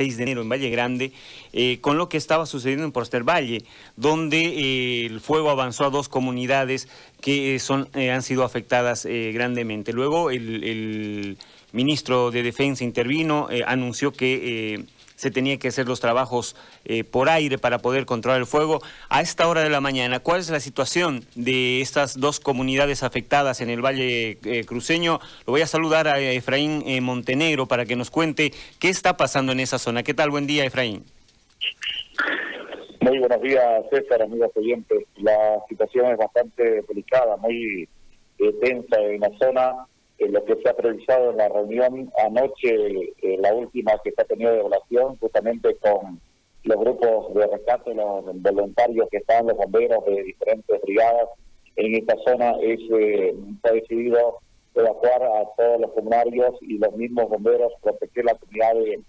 6 de enero en Valle Grande, eh, con lo que estaba sucediendo en Porter Valle, donde eh, el fuego avanzó a dos comunidades que son, eh, han sido afectadas grandemente. Luego el, ministro de Defensa intervino, anunció que se tenía que hacer los trabajos eh, por aire para poder controlar el fuego. A esta hora de la mañana, ¿cuál es la situación de estas dos comunidades afectadas en el Valle eh, Cruceño? Lo voy a saludar a Efraín eh, Montenegro para que nos cuente qué está pasando en esa zona. ¿Qué tal? Buen día, Efraín. Muy buenos días, César, amigos oyentes. La situación es bastante delicada, muy tensa en la zona lo que se ha realizado en la reunión anoche, eh, la última que se ha tenido de evaluación, justamente con los grupos de rescate, los voluntarios que están, los bomberos de diferentes brigadas en esta zona, es, eh, se ha decidido evacuar a todos los comunarios y los mismos bomberos proteger la comunidad de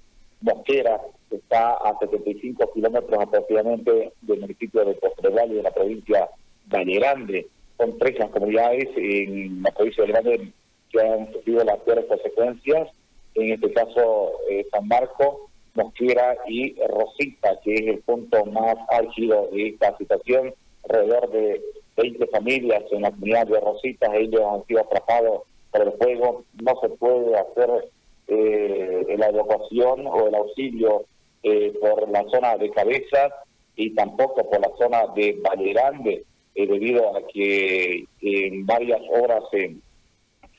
Mosquera, que está a 75 kilómetros aproximadamente del municipio de Postreval y de la provincia de Valle Grande. Son tres las comunidades en la provincia de Grande que han sufrido las peores consecuencias, en este caso eh, San Marco, Mosquera y Rosita, que es el punto más álgido de esta situación, alrededor de 20 familias en la comunidad de Rosita, ellos han sido atrapados por el fuego, no se puede hacer eh, la evacuación o el auxilio eh, por la zona de Cabezas y tampoco por la zona de Valle Grande, eh, debido a que en varias horas en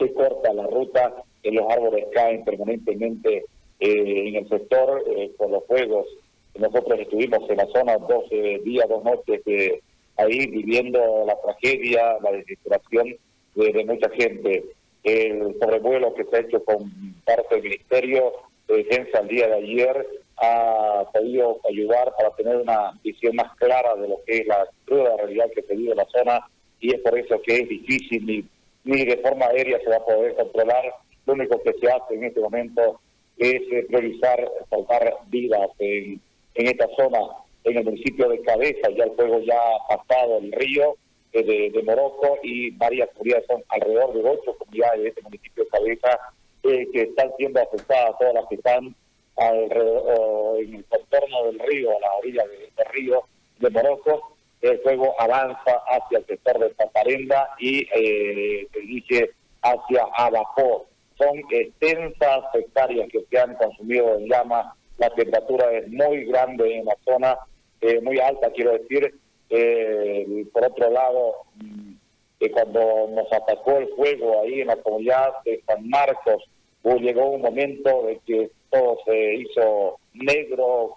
se corta la ruta, que los árboles caen permanentemente eh, en el sector eh, por los fuegos. Nosotros estuvimos en la zona dos días, dos noches eh, ahí viviendo la tragedia, la desesperación de, mucha gente. El sobrevuelo que se ha hecho con parte del Ministerio de Defensa el día de ayer ha podido ayudar para tener una visión más clara de lo que es la cruda realidad que se vive en la zona y es por eso que es difícil ni de forma aérea se va a poder controlar. Lo único que se hace en este momento es eh, priorizar salvar vidas en, en esta zona, en el municipio de Cabeza, ya el fuego ya ha pasado el río eh, de, de, Morocco y varias comunidades, son alrededor de ocho comunidades de este municipio de Cabeza eh, que están siendo afectadas, todas las que están alrededor, en el contorno del río, a la orilla del río de Morocco, el fuego avanza hacia el sector de Taparenda y eh, se dirige hacia Abapó. Son extensas hectáreas que se han consumido en llama, la temperatura es muy grande en la zona, eh, muy alta quiero decir. Eh, por otro lado, mm, cuando nos atacó el fuego ahí en la comunidad de San Marcos, pues llegó un momento de que todo se hizo negro,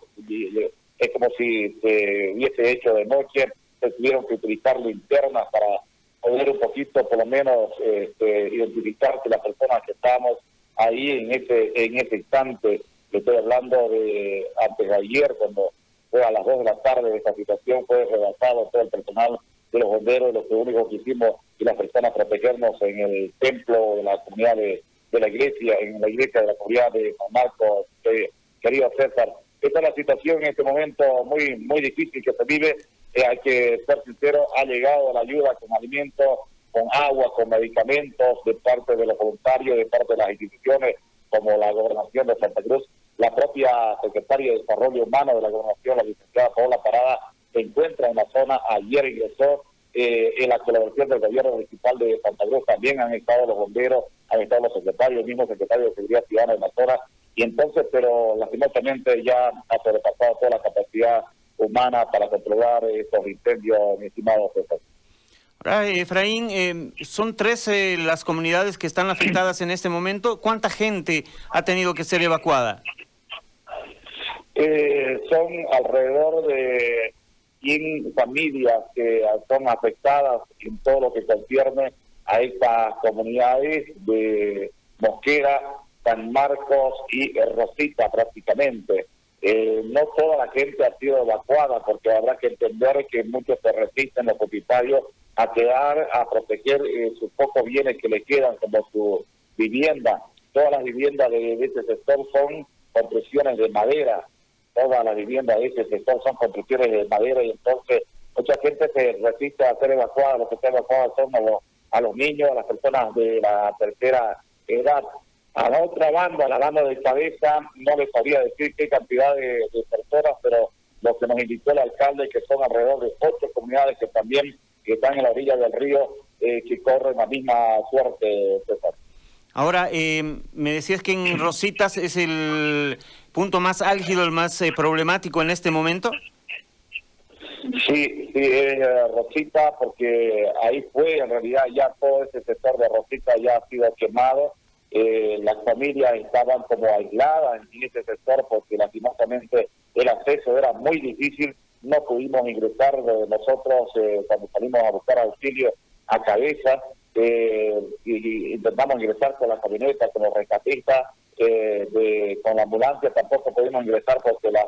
si se hubiese hecho de noche, se tuvieron que utilizar linternas para poder un poquito, por lo menos, este, identificar que las personas que estábamos ahí en ese, en ese instante, le estoy hablando de antes de ayer, cuando fue a las 2 de la tarde de esta situación, fue redactado todo el personal de los bomberos, lo que único que hicimos y las personas protegernos en el templo de la comunidad de, de la iglesia, en la iglesia de la comunidad de San Marcos, querido César, esta es la situación en este momento muy muy difícil que se vive. Eh, hay que ser sincero, ha llegado la ayuda con alimentos, con agua, con medicamentos de parte de los voluntarios, de parte de las instituciones como la Gobernación de Santa Cruz. La propia Secretaria de Desarrollo Humano de la Gobernación, la licenciada Paola Parada, se encuentra en la zona. Ayer ingresó eh, en la colaboración del gobierno municipal de Santa Cruz. También han estado los bomberos, han estado los secretarios, el mismo secretario de Seguridad Ciudadana de la zona y entonces, pero lastimosamente ya ha sobrepasado toda la capacidad humana para controlar estos incendios, mi estimado César. Efraín, eh, son 13 las comunidades que están afectadas en este momento. ¿Cuánta gente ha tenido que ser evacuada? Eh, son alrededor de 100 familias que son afectadas en todo lo que concierne a estas comunidades de Mosquera, San Marcos y Rosita prácticamente. Eh, no toda la gente ha sido evacuada porque habrá que entender que muchos se resisten los propietarios a quedar, a proteger eh, sus pocos bienes que le quedan como su vivienda. Todas las viviendas de, este sector son construcciones de madera, todas las viviendas de este sector son construcciones de madera y entonces mucha gente se resiste a ser evacuada, los que están evacuados son a los niños, a las personas de la tercera edad A la otra banda, la banda de cabeza, no les sabría decir qué cantidad de, personas, pero lo que nos indicó el alcalde que son alrededor de ocho comunidades que también están en la orilla del río, eh, que corren la misma suerte, César. Ahora, eh, me decías que en Rositas es el punto más álgido, el más eh, problemático en este momento. Sí, sí, es eh, Rosita, porque ahí fue, en realidad ya todo ese sector de Rosita ya ha sido quemado. Eh, las familias estaban como aisladas en ese sector porque lastimosamente el acceso era muy difícil. No pudimos ingresar nosotros cuando salimos a buscar auxilio a cabeza eh, y, intentamos ingresar con la camioneta, con los rescatistas, eh, con la ambulancia, tampoco pudimos ingresar porque las,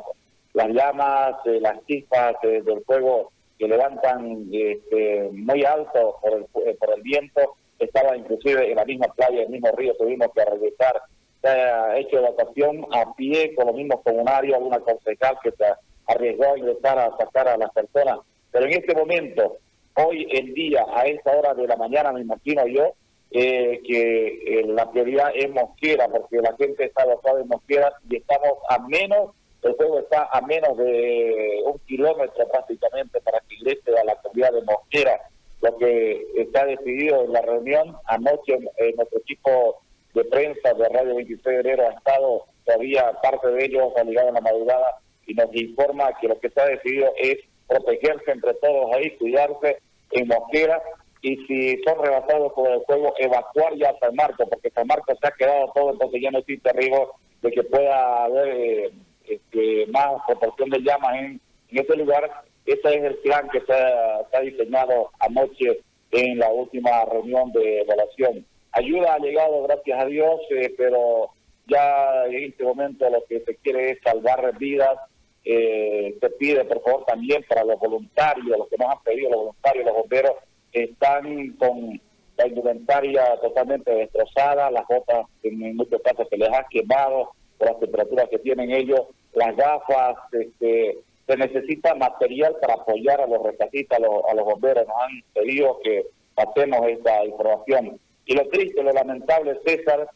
las llamas, eh, las chispas eh, del fuego que levantan este, muy alto por el, por el viento, estaba inclusive en la misma playa, en el mismo río, tuvimos que regresar. Se ha hecho evacuación a pie con los mismos comunarios, alguna concejal que se arriesgó a ingresar a sacar a las personas. Pero en este momento, hoy en día, a esta hora de la mañana, me imagino yo, eh, que eh, la prioridad es Mosquera, porque la gente está alojada en Mosquera y estamos a menos, el juego está a menos de un kilómetro prácticamente para que ingrese a la comunidad de Mosquera. Lo que está decidido en la reunión, anoche en nuestro equipo de prensa de Radio 26 de enero ha estado todavía parte de ellos ha a la madrugada y nos informa que lo que está decidido es protegerse entre todos ahí, cuidarse en Mosquera y si son rebasados por el fuego, evacuar ya San Marco, porque San Marco se ha quedado todo, entonces ya no existe riesgo de que pueda haber eh, este, más proporción de llamas en, en ese lugar. Ese es el plan que se ha, diseñado anoche en la última reunión de evaluación. Ayuda ha llegado, gracias a Dios, eh, pero ya en este momento lo que se quiere es salvar vidas. Eh, se pide, por favor, también para los voluntarios, los que nos han pedido, los voluntarios, los bomberos, están con la indumentaria totalmente destrozada, las botas en muchos casos se les ha quemado por las temperaturas que tienen ellos, las gafas, este, se necesita material para apoyar a los rescatistas, a los, bomberos, nos han pedido que pasemos esta información. Y lo triste, lo lamentable, César,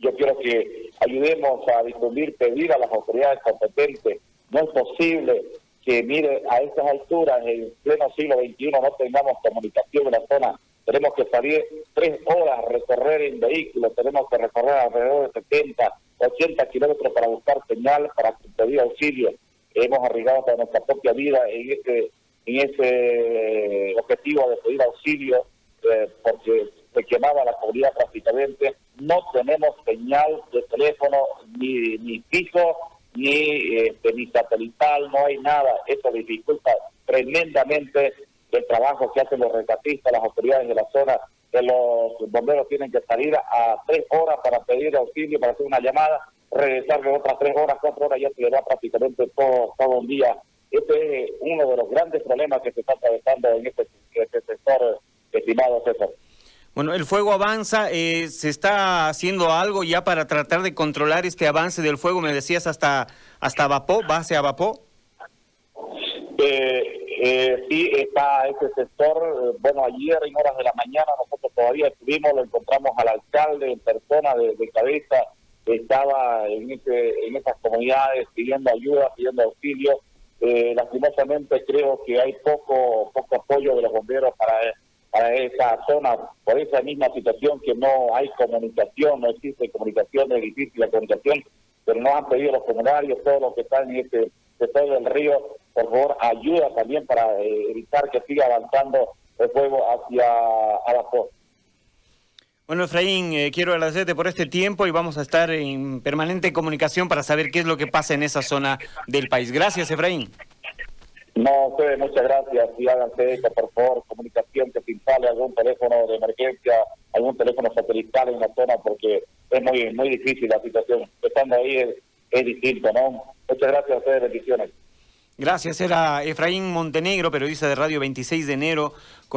yo quiero que ayudemos a difundir, pedir a las autoridades competentes, no es posible que mire, a estas alturas, en pleno siglo XXI, no tengamos comunicación en la zona. Tenemos que salir tres horas recorrer en vehículo, tenemos que recorrer alrededor de 70, 80 kilómetros para buscar señal, para pedir auxilio. Hemos arriesgado hasta nuestra propia vida en ese, en ese objetivo de pedir auxilio, eh, porque se quemaba la comunidad prácticamente. No tenemos señal de teléfono ni, ni fijo ni, este, ni satelital, no hay nada. Eso dificulta tremendamente el trabajo que hacen los rescatistas, las autoridades de la zona, que los bomberos tienen que salir a tres horas para pedir auxilio, para hacer una llamada, regresar de otras tres horas, cuatro horas, ya se le da prácticamente todo, todo un día. Este es uno de los grandes problemas que se está atravesando en este, este sector, estimado César. Bueno, el fuego avanza, eh, ¿se está haciendo algo ya para tratar de controlar este avance del fuego? Me decías hasta, hasta Vapó, base a Vapó. Eh, eh, sí, está este sector. Bueno, ayer en horas de la mañana nosotros todavía estuvimos, lo encontramos al alcalde en persona de, cabeza, estaba en, ese, en esas comunidades pidiendo ayuda, pidiendo auxilio. lastimosamente creo que hay poco, poco apoyo de los bomberos para a esa zona por esa misma situación que no hay comunicación, no existe comunicación, es difícil la comunicación, pero nos han pedido los comunarios, todos los que están en este sector del río, por favor, ayuda también para eh, evitar que siga avanzando el fuego hacia abajo. Bueno, Efraín, eh, quiero agradecerte por este tiempo y vamos a estar en permanente comunicación para saber qué es lo que pasa en esa zona del país. Gracias, Efraín. No, ustedes muchas gracias y háganse esto, por favor, comunicación, que se instale algún teléfono de emergencia, algún teléfono satelital en la zona, porque es muy muy difícil la situación. Estando ahí es, es distinto, ¿no? Muchas gracias a ustedes, bendiciones. Gracias, era Efraín Montenegro, periodista de Radio 26 de enero. Con